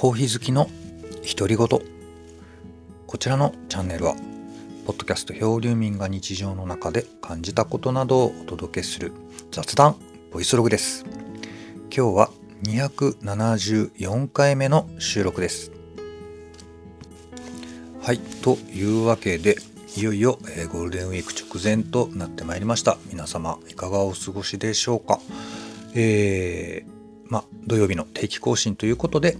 コーヒー好きの独り言こちらのチャンネルはポッドキャスト漂流民が日常の中で感じたことなどをお届けする雑談ボイスログです。今日は274回目の収録です。はいというわけでいよいよ、えー、ゴールデンウィーク直前となってまいりました。皆様いかがお過ごしでしょうか？えーまあ、土曜日の定期更新ということで、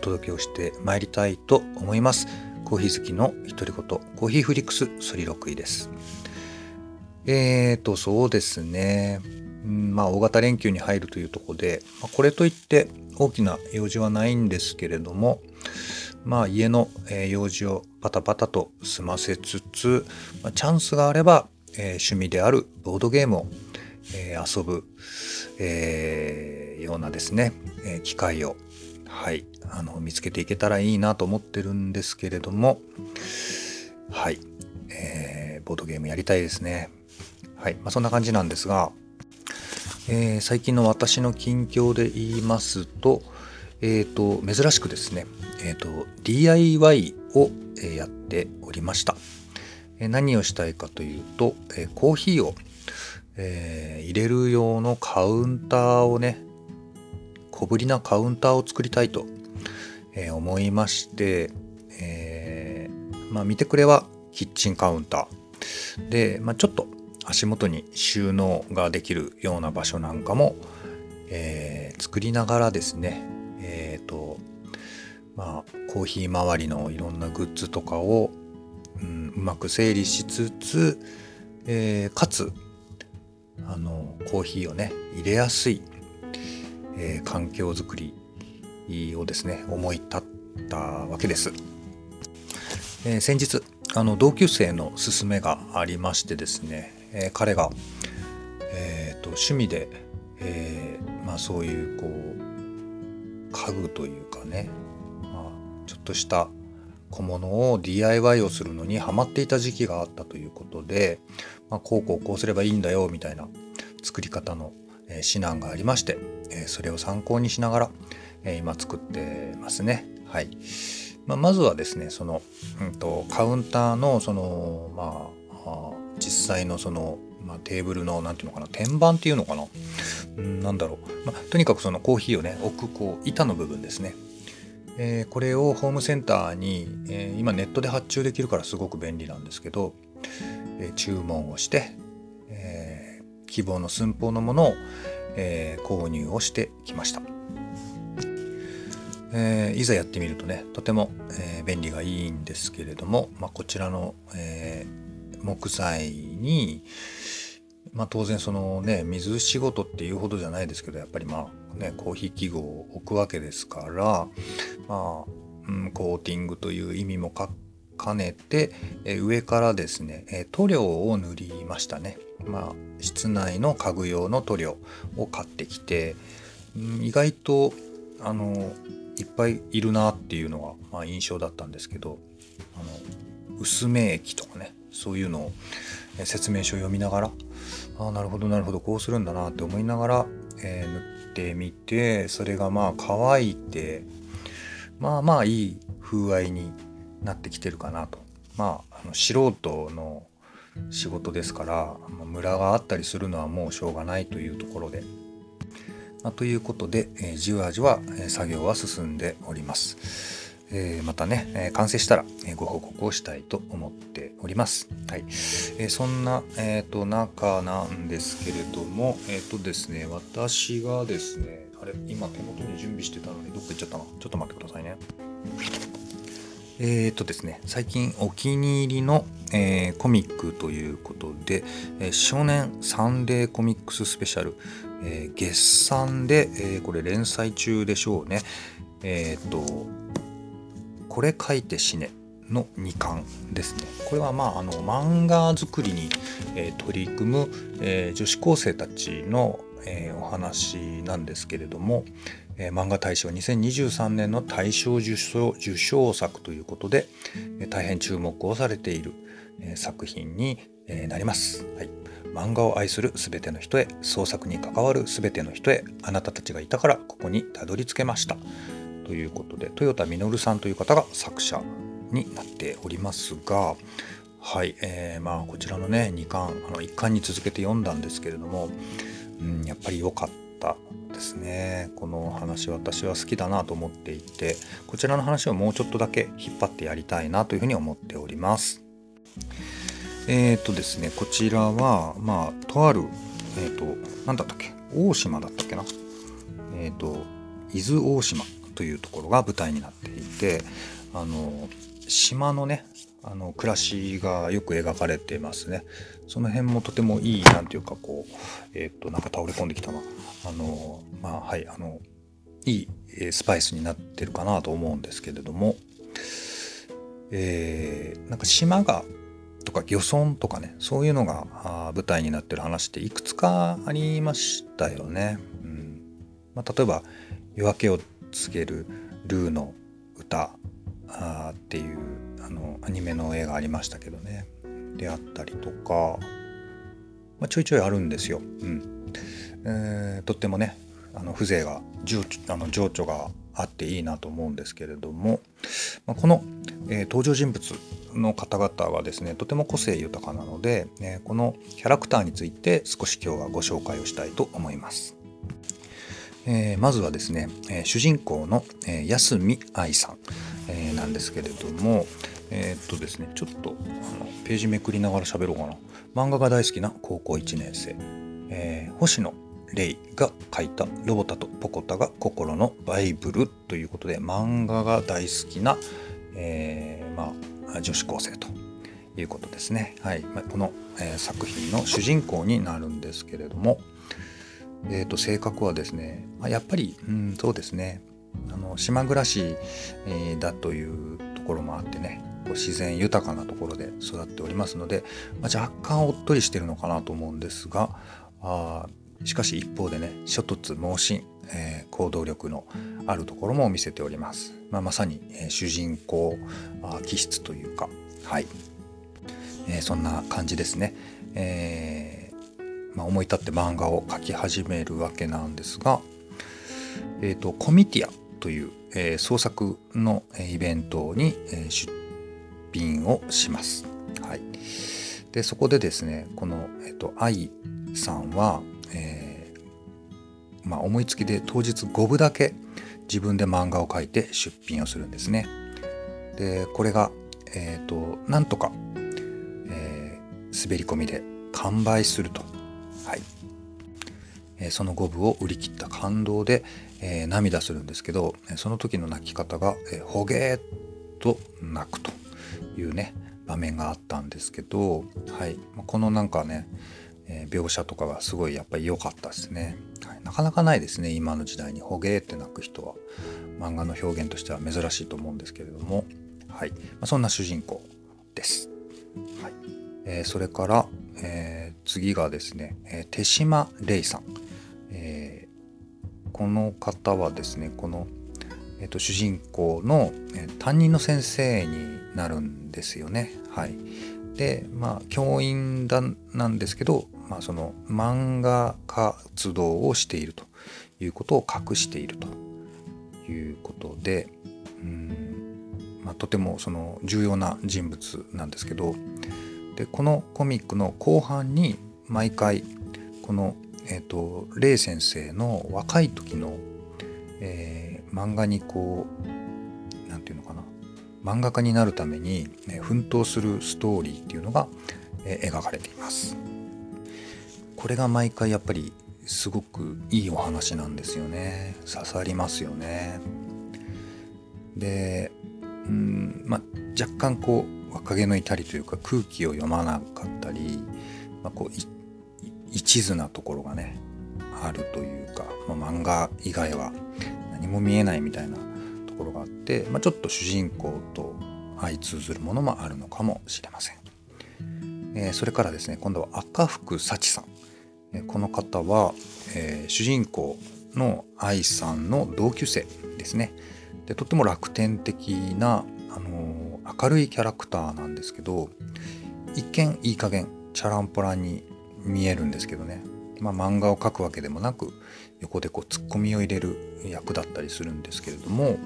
届けをしてまいりたいと思います。コーヒー好きの独り言、コーヒーフリックスソリロクイです。えーと、そうですね。んまあ、大型連休に入るというところで、ま、これといって大きな用事はないんですけれども、まあ、家の用事をパタパタと済ませつつ、ま、チャンスがあれば、え、趣味であるボードゲームを、え、遊ぶ、えー、ようなですね、え、機会を、はい、あの見つけていけたらいいなと思ってるんですけれども、はい、えー、ボードゲームやりたいですね。はい、まあ、そんな感じなんですが、えー、最近の私の近況で言いますと、えーと、珍しくですね、えーと、DIY をやっておりました。何をしたいかというと、えコーヒーをえ、入れる用のカウンターをね小ぶりなカウンターを作りたいと、え、思いまして、えー、まあ、見てくれはキッチンカウンター。で、まあ、ちょっと足元に収納ができるような場所なんかも、えー、作りながらですねえっ、とまあコーヒー周りのいろんなグッズとかを、うん、うまく整理しつつ、えかつあのコーヒーをね入れやすい、えー、環境づくりをですね思い立ったわけです。えー、先日あの同級生の勧めがありましてですね、えー、彼が、えーと、趣味で、えー、まあ、そういうこう家具というかね、まあ、ちょっとした小物を DIY をするのにハマっていた時期があったということで、まあ、こうこうこうすればいいんだよみたいな作り方の指南がありましてそれを参考にしながら今作ってますね。はい。まあ、まずはですねその、うんと、カウンターのそのまあ実際のその、まあ、テーブルの何て言うのかな天板っていうのかな、うん、なんだろう、まあ、とにかくそのコーヒーをね置くこう板の部分ですね。え、これをホームセンターに、え、今ネットで発注できるからすごく便利なんですけど、え、注文をして、希望の寸法のものを、え購入をしてきました、えいざやってみるとねとても、え便利がいいんですけれども、まあ、こちらの、え木材に、まあ、当然そのね水仕事っていうほどじゃないですけどやっぱりまあねコーヒー器具を置くわけですからまあ、うん、コーティングという意味もかっ兼ねて、え上からですね、え塗料を塗りましたね。まあ、室内の家具用の塗料を買ってきて、うん、意外とあのいっぱいいるなっていうのが、まあ、印象だったんですけどあの薄め液とかねそういうのを説明書を読みながらああなるほどなるほどこうするんだなって思いながら、えー、塗ってみてそれがまあ乾いてまあまあいい風合いになってきてるかなと。まあ、あの素人の仕事ですからムラがあったりするのはもうしょうがないというところで。まあ、ということで、えー、じわじわ、えー、作業は進んでおります。えー、またね、え、完成したら、え、ご報告をしたいと思っております。はい。えそんな、えっ、と、中なんですけれども、えっ、とですね、私がですね、あれ、今手元に準備してたのにどっか行っちゃったな。ちょっと待ってくださいね。えっ、とですね、最近お気に入りの、えコミックということで、え少年サンデーコミックススペシャル、え月産で、えこれ連載中でしょうね。えっ、と、これ書いて死ねの2巻ですね。これはまああの漫画作りに、えー、取り組む、えー、女子高生たちの、えー、お話なんですけれども、え漫画大賞2023年の大賞受賞受賞作ということで、え大変注目をされている、え作品に、えなります。はい、漫画を愛する全ての人へ創作に関わる全ての人へあなたたちがいたからここにたどり着けました。とということで豊田稔さんという方が作者になっておりますがはい、えー、まあこちらのね2巻あの1巻に続けて読んだんですけれども、うん、やっぱり良かったですね。この話私は好きだなと思っていてこちらの話をもうちょっとだけ引っ張ってやりたいなというふうに思っております。えっ、とですねこちらはまあとあるえっ、と何だったっけ？大島だったっけな？えっ、と伊豆大島というところが舞台になっていてあの島のねあの暮らしがよく描かれてますね。その辺もとてもいいなんていうかこうえっ、ー、となんか倒れ込んできたな。あのまあはいあのいいスパイスになってるかなと思うんですけれども。えー、なんか島がとか漁村とかねそういうのが舞台になってる話っていくつかありましたよね。うん。まあ、例えば「夜明けを告げるルーの歌」あっていうのアニメの映画ありましたけどねであったりとか、まあ、ちょいちょいあるんですよ。うんえー、とってもねあの風情が情あの情緒があっていいなと思うんですけれども、まあ、この、えー、登場人物の方々はですねとても個性豊かなので、ね、このキャラクターについて少し今日はご紹介をしたいと思います。えー、まずはですね、えー、主人公の、えー、安見愛さん、え、なんですけれどもえー、っとですねちょっとあのページめくりながら喋ろうかな。漫画が大好きな高校1年生、えー、星野レイが書いた「ロボタとポコタが心のバイブル」ということで漫画が大好きな、えー、まあ、女子高生ということですね。はい。まあ、この、えー、作品の主人公になるんですけれども、えーと、性格はですね、まあ、やっぱり、うん、そうですね。あの島暮らし、えー、だというところもあってね。こう自然豊かなところで育っておりますので、まあ、若干おっとりしてるのかなと思うんですがあしかし一方でね諸突猛進、えー、行動力のあるところも見せております、まあ、まさに、えー、主人公あ気質というかはい、えー、そんな感じですね、えーまあ、思い立って漫画を描き始めるわけなんですが、えーと、コミティアという、え、創作のイベントに、えー、出品をします。はい、でそこでですねこの、えーと、愛さんはえー、まあ、思いつきで当日5部だけ自分で漫画を描いて出品をするんですね。でこれが、えーと、なんとか、えー、滑り込みで完売すると。はいえー、その5部を売り切った感動で、えー、涙するんですけどその時の泣き方が、えー、ほげーと泣くというね場面があったんですけど、はい、このなんかねえ描写とかがすごいやっぱり良かったですね、はい、なかなかないですね今の時代に「ほげー」って泣く人は。漫画の表現としては珍しいと思うんですけれども、はい。まあ、そんな主人公です、はい。えー、それから、えー、次がですね、えー、手島玲さん、え、この方はですねこの、えーと、主人公の、担任の先生になるんですよね。はい。でまあ教員だなんですけどまあ、その漫画活動をしているということを隠しているということでうん、まあ、とてもその重要な人物なんですけどでこのコミックの後半に毎回この、えーと、レイ先生の若い時の、えー、漫画にこう何て言うのかな。漫画家になるために、ね、奮闘するストーリーっていうのが、えー、描かれています。これが毎回やっぱりすごくいいお話なんですよね。刺さりますよね。でうんまあ若干こう若気の至りというか空気を読まなかったり、まあ、こう一途なところがねあるというか、まあ、漫画以外は何も見えないみたいなところがあって、まあ、ちょっと主人公と相通ずるものもあるのかもしれません。えー、それからですね今度は赤福幸さん。えこの方は、えー、主人公の愛さんの同級生ですね。でとっても楽天的な、あのー、明るいキャラクターなんですけど一見いい加減チャランポランに見えるんですけどね、まあ、漫画を描くわけでもなく横でこうツッコミを入れる役だったりするんですけれども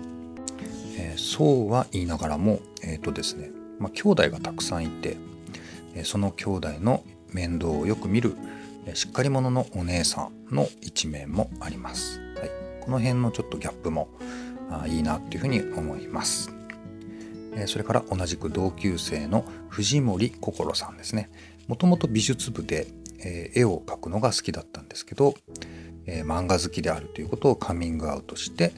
えー、そうは言いながらもえっ、ー、とですね、まあ、兄弟がたくさんいて、その兄弟の面倒をよく見るしっかり者のお姉さんの一面もあります。はい、この辺のちょっとギャップもあいいなっていうふうに思います。それから同じく同級生の藤森心さんですね。もともと美術部で、絵を描くのが好きだったんですけど、えー、漫画好きであるということをカミングアウトして、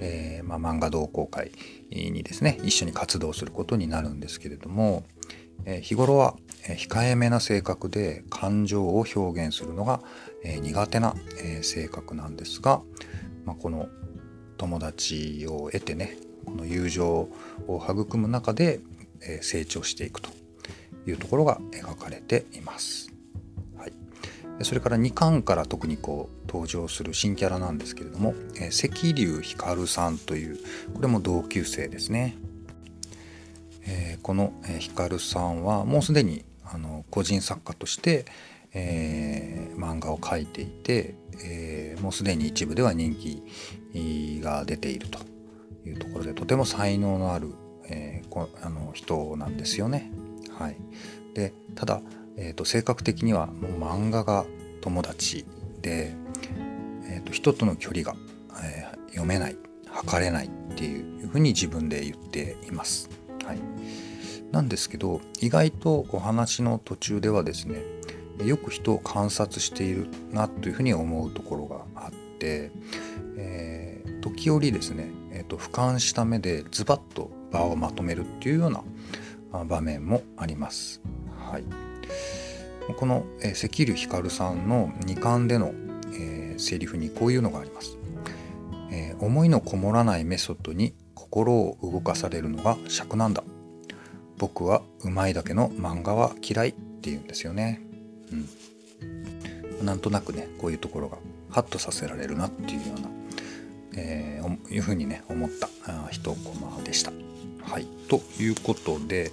えー、まあ、漫画同好会にですね一緒に活動することになるんですけれども、えー、日頃は控えめな性格で感情を表現するのが、え苦手な、え性格なんですが、まあ、この友達を得てねこの友情を育む中で、え成長していくというところが描かれています。それから2巻から特にこう登場する新キャラなんですけれども、え関龍光さんというこれも同級生ですね。えー、この光さんはもうすでにあの個人作家として、えー、漫画を描いていて、えー、もうすでに一部では人気が出ているというところでとても才能のある、えー、あの人なんですよね。はい、でただえーと、性格的にはもう漫画が友達で、えーと、人との距離が、えー、読めない測れないっていうふうに自分で言っています。はい、なんですけど意外とお話の途中ではですねよく人を観察しているなというふうに思うところがあって、えー、時折ですね、えーと、と俯瞰した目でズバッと場をまとめるっていうような場面もあります。はいこの、え、関龍光さんの2巻での、えー、セリフにこういうのがあります、えー、思いのこもらないメソッドに心を動かされるのが尺なんだ。僕はうまいだけの漫画は嫌いっていうんですよね。うん。なんとなくねこういうところがハッとさせられるなっていうような、えー、いうふうにね思った一コマでした。はい。ということで、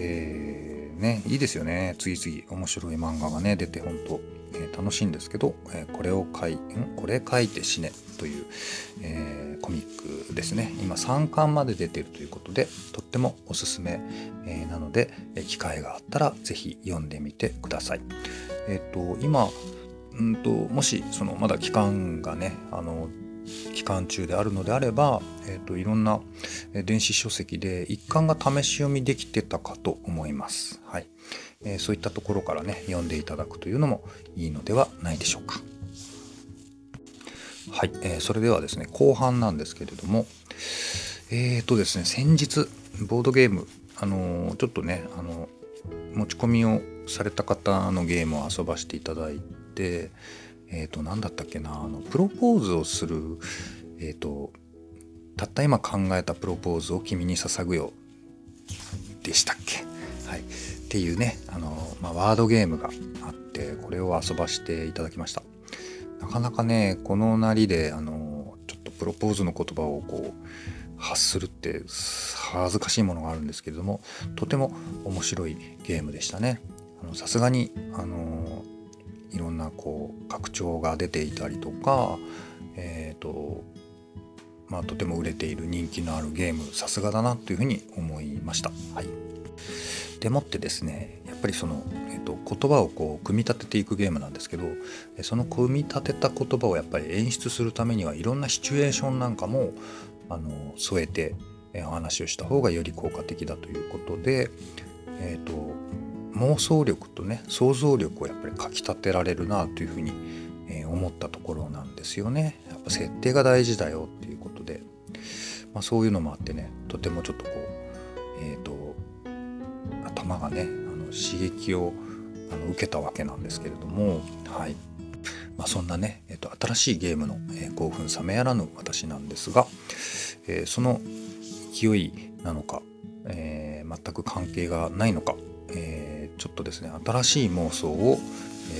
えーねいいですよね。次々面白い漫画がね出て本当、えー、楽しいんですけど、えー、これを書いん？これ書いて死ねという、えー、コミックですね。今3巻まで出てるということでとってもおすすめ、えなので、え機会があったら是非読んでみてください。えっ、と今うんともしそのまだ期間がねあの期間中であるのであれば、えーと、いろんな電子書籍で一巻が試し読みできてたかと思います。はいえー、そういったところからね読んでいただくというのもいいのではないでしょうか。はい、えー、それではですね後半なんですけれどもえっ、ー、とですね先日ボードゲームあのー、ちょっとねあの持ち込みをされた方のゲームを遊ばせていただいてえっ、ー、と何だったっけなあのプロポーズをするえっ、ー、とたった今考えたプロポーズを君に捧ぐよ。でしたっけ？はい、っていうねあの、まあ、ワードゲームがあってこれを遊ばしていただきました。なかなかねこのなりであのちょっとプロポーズの言葉をこう発するって恥ずかしいものがあるんですけれどもとても面白いゲームでしたね。さすがにあのいろんなこう拡張が出ていたりとか、えーとまあ、とても売れている人気のあるゲームさすがだなというふうに思いました。はい、でもってですねやっぱりその、えーと、言葉をこう組み立てていくゲームなんですけどその組み立てた言葉をやっぱり演出するためにはいろんなシチュエーションなんかもあの添えてお話をした方がより効果的だということで、えーと妄想力とね想像力をやっぱりかきたてられるなというふうに、え、思ったところなんですよね。やっぱ設定が大事だよっていうことで、まあ、そういうのもあってねとてもちょっとこうえっ、ー、と頭がねあの刺激をあの受けたわけなんですけれどもはい。まあ、そんなね、えーと、新しいゲームの、えー、興奮冷めやらぬ私なんですが、えー、その勢いなのか、えー、全く関係がないのか、えちょっとですね新しい妄想を、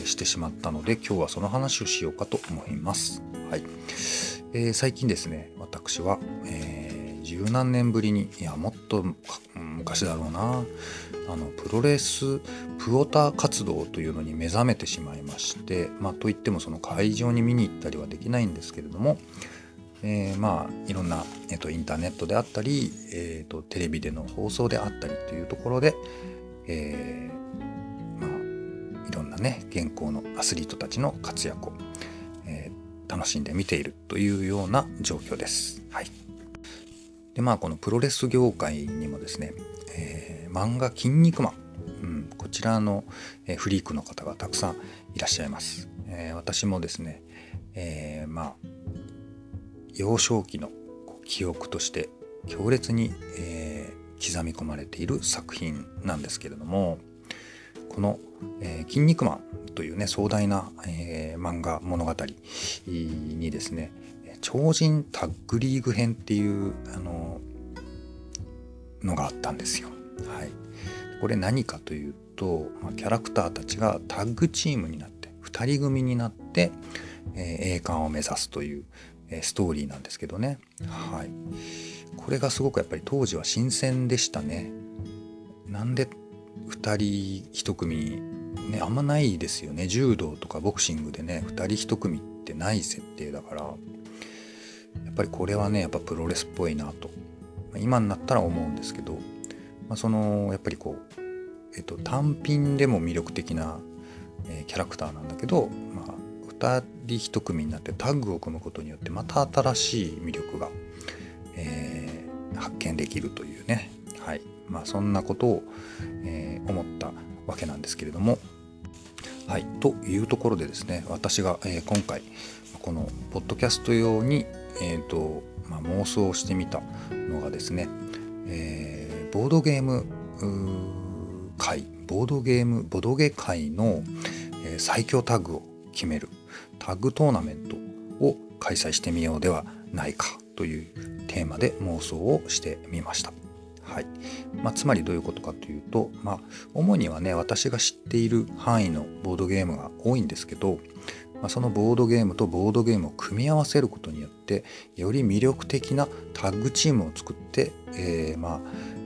してしまったので今日はその話をしようかと思います。はいえー、最近ですね私は、えー、十何年ぶりにいやもっと昔だろうなあのプロレスプオタ活動というのに目覚めてしまいまして、まあ、といってもその会場に見に行ったりはできないんですけれどもえー、まあいろんな、えーと、インターネットであったり、えーと、テレビでの放送であったりというところで、えー、ね現行のアスリートたちの活躍を、えー、楽しんで見ているというような状況です。はい、でまあこのプロレス業界にもですね、えー、漫画「筋肉マン」うん、こちらの、え、フリークの方がたくさんいらっしゃいます。えー、私もですね、えー、まあ幼少期の記憶として強烈に、えー、刻み込まれている作品なんですけれどもこの「えー、筋肉マン」というね壮大な、えー、漫画物語にですね超人タッグリーグ編っていうあののがあったんですよ。はい、これ何かというと、まあ、キャラクターたちがタッグチームになって2人組になって、えー、栄冠を目指すというえ、ストーリーなんですけどね。はい。これがすごくやっぱり当時は新鮮でしたね。なんで2人1組。ねあんまないですよね。柔道とかボクシングでね2人1組ってない設定だから。やっぱりこれはねやっぱプロレスっぽいなと。今になったら思うんですけど、まあ、そのやっぱりこう、えっと、単品でも魅力的な、え、キャラクターなんだけど、まあ、2人1組になってタッグを組むことによってまた新しい魅力が、えー、発見できるというね、まあ、そんなことを、えー、思ったわけなんですけれども。はい、というところでですね私が、えー、今回このポッドキャスト用に、えーとまあ、妄想してみたのがですね、えー、ボードゲーム界ボードゲームボドゲ界の、えー、最強タッグを決めるタッグトーナメントを開催してみようではないかというテーマで妄想をしてみました。はい。まあ、つまりどういうことかというと、まあ、主にはね私が知っている範囲のボードゲームが多いんですけど、まあ、そのボードゲームとボードゲームを組み合わせることによってより魅力的なタッグチームを作って、えー、まあ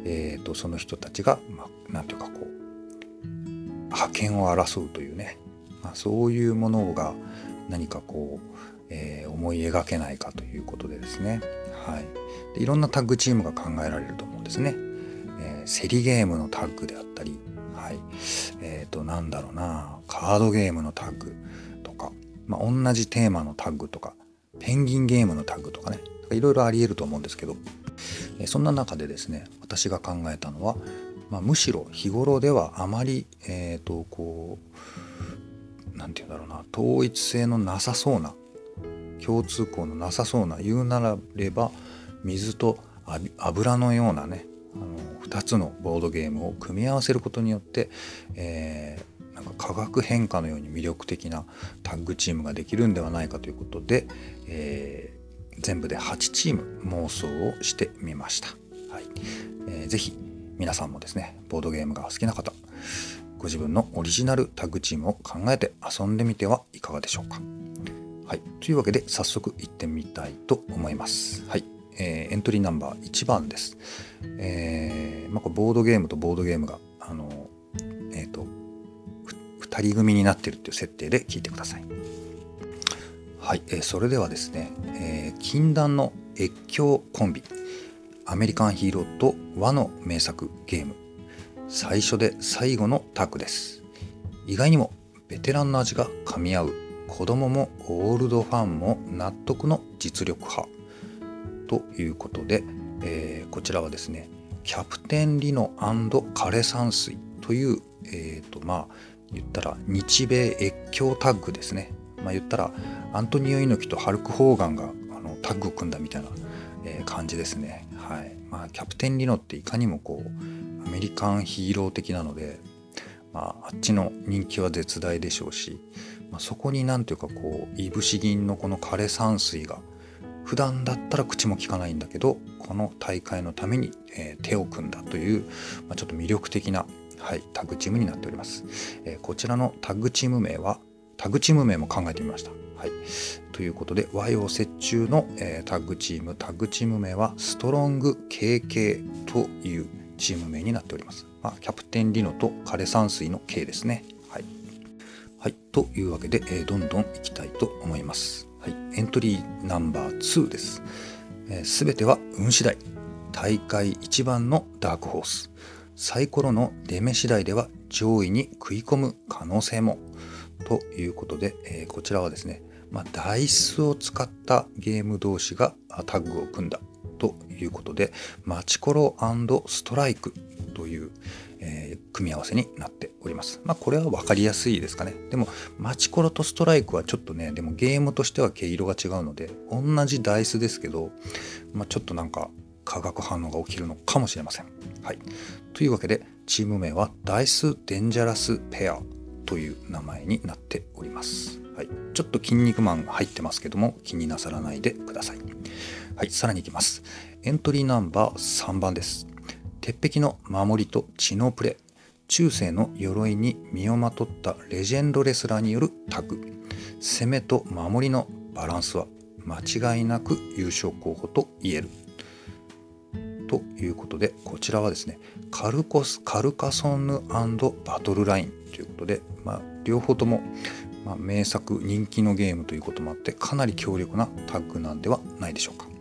えーと、その人たちが、まあ、なんていうかこう覇権を争うというね、まあ、そういうものが何かこう、えー、思い描けないかということでですね、はい、でいろんなタッグチームが考えられると思うんですね。えー、競りゲームのタッグであったり、はいえー、となんだろうなカードゲームのタッグとか、まあ、同じテーマのタッグとかペンギンゲームのタッグとかねいろいろありえると思うんですけど、えー、そんな中でですね私が考えたのは、まあ、むしろ日頃ではあまり、えー、とこう何て言うんだろうな統一性のなさそうな共通項のなさそうな言うなられば水と油のようなねあの2つのボードゲームを組み合わせることによって、えー、なんか化学変化のように魅力的なタッグチームができるんではないかということで、えー、全部で8チーム妄想をしてみました。はいえー、ぜひ皆さんもですねボードゲームが好きな方ご自分のオリジナルタッグチームを考えて遊んでみてはいかがでしょうか。はい、というわけで早速行ってみたいと思います。はい、えー、エントリーナンバー1番です。えー、まあ、ボードゲームとボードゲームがあのえっ、ー、と2人組になってるっていう設定で聞いてください。はい、えー、それではですね、えー、禁断の越境コンビアメリカンヒーローと和の名作ゲーム最初で最後のタッグです意外にもベテランの味が噛み合う子供もオールドファンも納得の実力派。ということで、えー、こちらはですねキャプテンリノ枯山水という、えーとまあ、言ったら日米越境タッグですね、まあ、言ったらアントニオ猪木とハルク・ホーガンがあのタッグ組んだみたいな、えー、感じですね。はい。まあ、キャプテンリノっていかにもこうアメリカンヒーロー的なので、まあ、あっちの人気は絶大でしょうし、まあ、そこになんていうかこういぶし銀のこの枯山水が普段だったら口も聞かないんだけどこの大会のために、えー、手を組んだという、まあ、ちょっと魅力的な、はい、タッグチームになっております、えー、こちらのタッグチーム名はタッグチーム名も考えてみました。はい、ということで和洋折衷の、えー、タッグチームタッグチーム名はストロング KK というチーム名になっております。まあ、キャプテンリノと枯山水の K ですね。はい。というわけで、えー、どんどんいきたいと思います。はい、エントリーナンバー2です。す、べ、ては運次第。大会一番のダークホース。サイコロの出目次第では上位に食い込む可能性も。ということで、えー、こちらはですね、まあ、ダイスを使ったゲーム同士がタッグを組んだということで、マチコロストライクという、えー、組み合わせになっております。まあこれは分かりやすいですかね。でもマチコロとストライクはちょっとね、でもゲームとしては毛色が違うので、同じダイスですけど、まあ、ちょっとなんか化学反応が起きるのかもしれません。はい。というわけで、チーム名はダイス・デンジャラス・ペアという名前になっております。はい、ちょっと筋肉マン入ってますけども気になさらないでください。はい、さらにいきます。エントリーナンバー3番です。鉄壁の守りと知能プレ。中世の鎧に身をまとったレジェンドレスラーによるタッグ。攻めと守りのバランスは間違いなく優勝候補と言える。ということで、こちらはですね、カルコス、カルカソンヌバトルラインということで、まあ、両方ともまあ、名作人気のゲームということもあってかなり強力なタッグなんではないでしょうか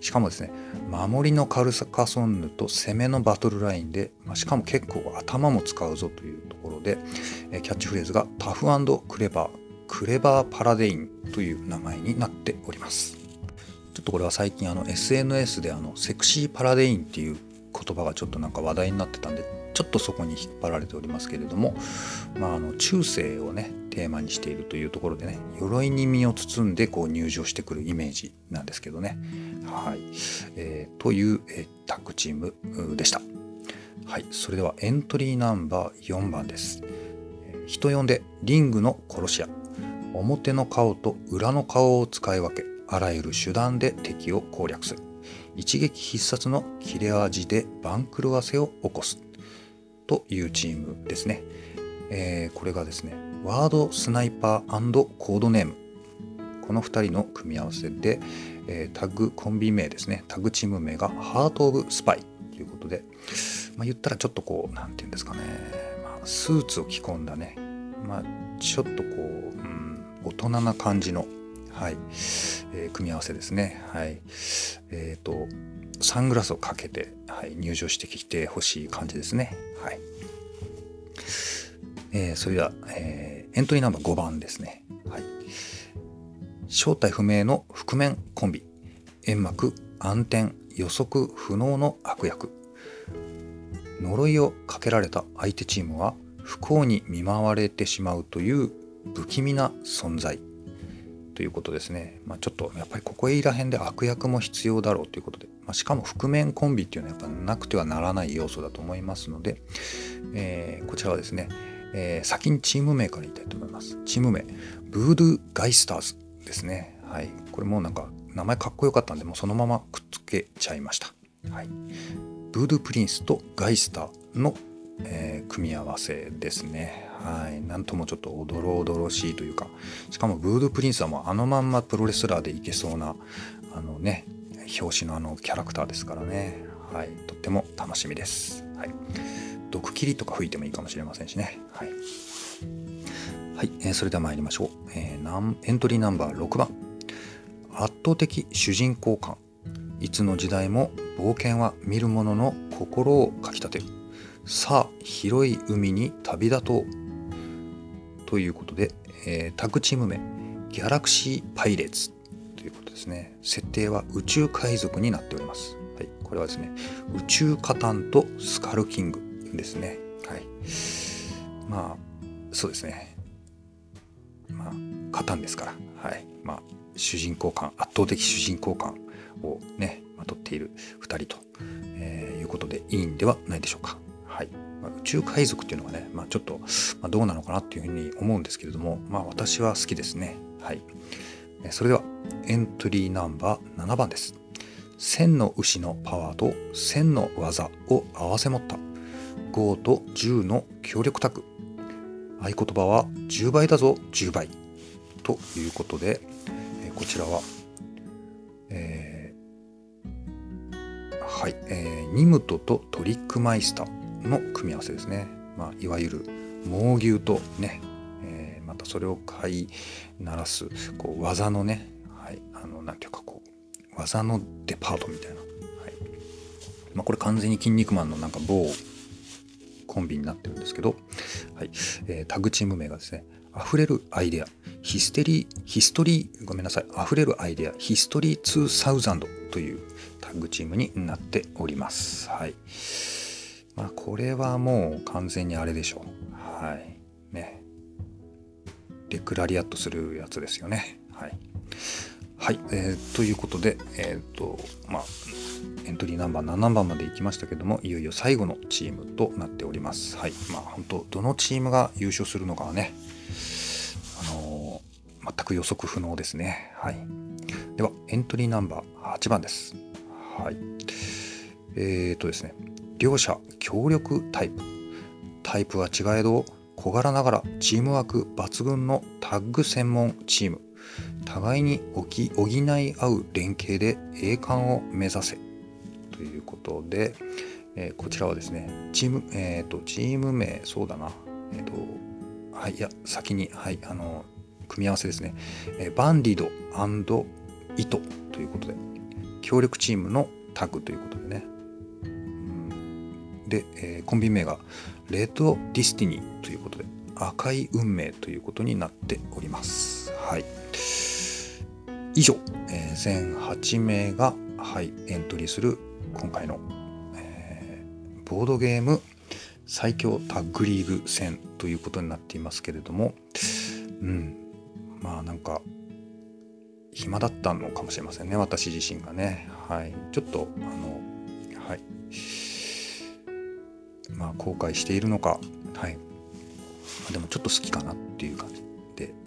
しかもですね守りのカルサカソンヌと攻めのバトルラインで、まあ、しかも結構頭も使うぞというところでえキャッチフレーズがタフクレバークレバーパラデインという名前になっております。ちょっとこれは最近あの SNS であのセクシーパラデインっていう言葉がちょっとなんか話題になってたんでちょっとそこに引っ張られておりますけれども、まあ、あの中世をねテーマにしているというところでね鎧に身を包んでこう入場してくるイメージなんですけどね。はいえー、という、えー、タッグチームでした。はい、それではエントリーナンバー4番です。人呼んでリングの殺し屋表の顔と裏の顔を使い分けあらゆる手段で敵を攻略する一撃必殺の切れ味で番狂わせを起こすというチームですね、えー、これがですねワードスナイパーコードネームこの2人の組み合わせで、えー、タッグコンビ名ですねタッグチーム名がハート・オブ・スパイということで、まあ、言ったらちょっとこう何て言うんですかね、まあ、スーツを着込んだね、まあ、ちょっとこう、うん、大人な感じのはい、えー、組み合わせですね。はい。え、ー、と、サングラスをかけて、はい、入場してきてほしい感じですね。はい。えー、それでは、えー、エントリーナンバー5番ですね。はい。正体不明の覆面コンビ。煙幕、暗転、予測不能の悪役。呪いをかけられた相手チームは不幸に見舞われてしまうという不気味な存在ということですね。まあ、ちょっとやっぱりここへいらへんで悪役も必要だろうということで、まあ、しかも覆面コンビっていうのはやっぱなくてはならない要素だと思いますので、えー、こちらはですね、えー、先にチーム名から言いたいと思います。チーム名、ブードゥ・ガイスターズですね。はい。これもなんか名前かっこよかったんで、もうそのままくっつけちゃいました。はい。ブードゥ・プリンスとガイスターの、えー、組み合わせですね。はい。なんともちょっとおどろおどろしいというか、しかもブードゥ・プリンスはもうあのまんまプロレスラーでいけそうな、あのね、表紙のあのキャラクターですからね。はい。とっても楽しみです。はい。毒切りとか吹いてもいいかもしれませんしね。はい。はい、えー、それでは参りましょう、えー、エントリーナンバー6番。圧倒的主人公感。いつの時代も冒険は見る者の心をかきたてる。さあ、広い海に旅立とう。ということで、えー、タッグチーム名、ギャラクシーパイレーツということですね。設定は宇宙海賊になっております。はい、これはですね、宇宙カタンとスカルキングですね。はい。まあ、そうですね。まあ、カタンですから、はい。まあ、主人公感、圧倒的主人公感をね、まとっている2人と、えー、いうことでいいんではないでしょうか。はい。まあ、宇宙海賊っていうのがね、まあ、ちょっと、まあ、どうなのかなっていうふうに思うんですけれども、まあ、私は好きですね。はい。それでは、エントリーナンバー7番です。千の牛のパワーと千の技を合わせ持った5と10の協力タグ合言葉は10倍だぞ10倍。ということで、えこちらは、えー、はい、えー、ニムトとトリックマイスターの組み合わせですね、まあ、いわゆる猛牛とね、えー、またそれを飼いならすこう技のねはい、あのなんていうかこう技のデパートみたいな、はい。まあ、これ完全に「筋肉マン」のなんか某コンビになってるんですけど、はい。えー、タグチーム名がですね溢れるアイデアヒステリーヒストリーごめんなさい。溢れるアイデアヒストリー2000というタグチームになっております。はい。まあこれはもう完全にあれでしょう。はい。ね。デクラリアットするやつですよね。はい。はい、えー、ということでえっ、ー、とまあエントリーナンバー7番まで行きましたけどもいよいよ最後のチームとなっております。はい。まあ本当どのチームが優勝するのかはねあのー、全く予測不能ですね。はい。ではエントリーナンバー8番です。はい。えーとですね両者協力タイプ。タイプは違えど小柄ながらチームワーク抜群のタッグ専門チーム。互いに補い合う連携で栄冠を目指せ。ということで、えー、こちらはですねチームえっ、ー、とチーム名そうだな。えっ、ー、とはいいや先にはいあの組み合わせですね、えバンディドイトということで協力チームのタグということでね。で、えコンビ名が Red Destiny ということで赤い運命ということになっております。はい。以上、えー、全8名が、はい、エントリーする今回の、えー、ボードゲーム最強タッグリーグ戦ということになっていますけれどもうん。まあなんか暇だったのかもしれませんね私自身がね。はい。ちょっとあのはい。まあ後悔しているのか。はい。でもちょっと好きかなっていう感じ、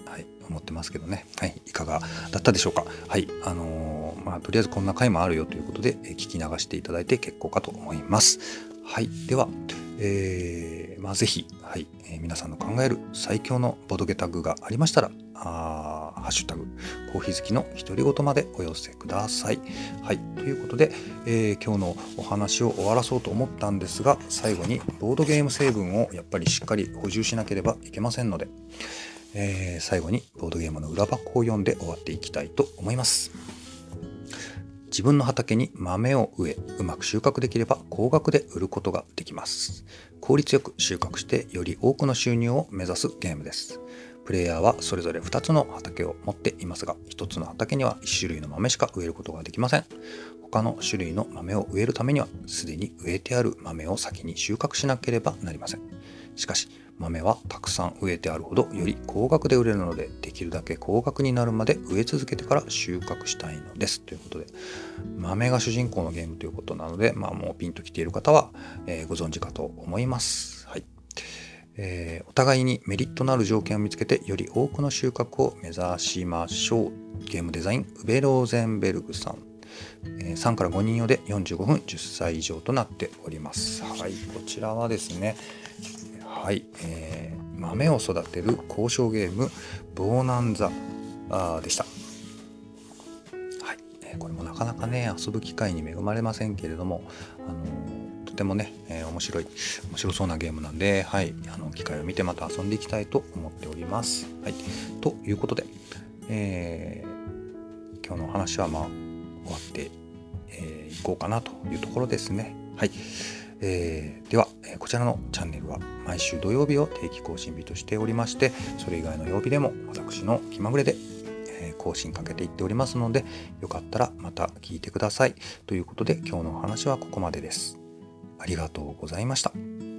はい、思ってますけどね、はい、いかがだったでしょうか。はい、あのー、まあ、とりあえずこんな回もあるよということで、え聞き流していただいて結構かと思います。はい、では、えー、まあ、ぜひ、はい、えー、皆さんの考える最強のボドゲタグがありましたら、あハッシュタグコーヒー好きの独り言までお寄せください。はい、ということで、えー、今日のお話を終わらそうと思ったんですが最後にボードゲーム成分をやっぱりしっかり補充しなければいけませんので、えー、最後にボードゲームの裏箱を読んで終わっていきたいと思います。自分の畑に豆を植えうまく収穫できれば高額で売ることができます。効率よく収穫してより多くの収入を目指すゲームです。プレイヤーはそれぞれ2つの畑を持っていますが1つの畑には1種類の豆しか植えることができません。他の種類の豆を植えるためにはすでに植えてある豆を先に収穫しなければなりません。しかし豆はたくさん植えてあるほどより高額で売れるのでできるだけ高額になるまで植え続けてから収穫したいのです。ということで豆が主人公のゲームということなので、まあ、もうピンときている方は、えー、ご存知かと思います。はい。えー、お互いにメリットのある条件を見つけてより多くの収穫を目指しましょう。ゲームデザインウベローゼンベルグさん。3から5人用で45分10歳以上となっております。はい、こちらはですね、はい、えー、豆を育てる交渉ゲームボーナンザでした。はい、えー、これもなかなかね遊ぶ機会に恵まれませんけれども、あのー、とてもね、えー、面白い面白そうなゲームなんで、はい、あの機会を見てまた遊んでいきたいと思っております。はい、ということで、えー、今日のお話はまあ終わってい、えー、こうかなというところですね。はい。えー、では、えこちらのチャンネルは毎週土曜日を定期更新日としておりましてそれ以外の曜日でも私の気まぐれで、え更新かけていっておりますのでよかったらまた聞いてくださいということで今日のお話はここまでですありがとうございました。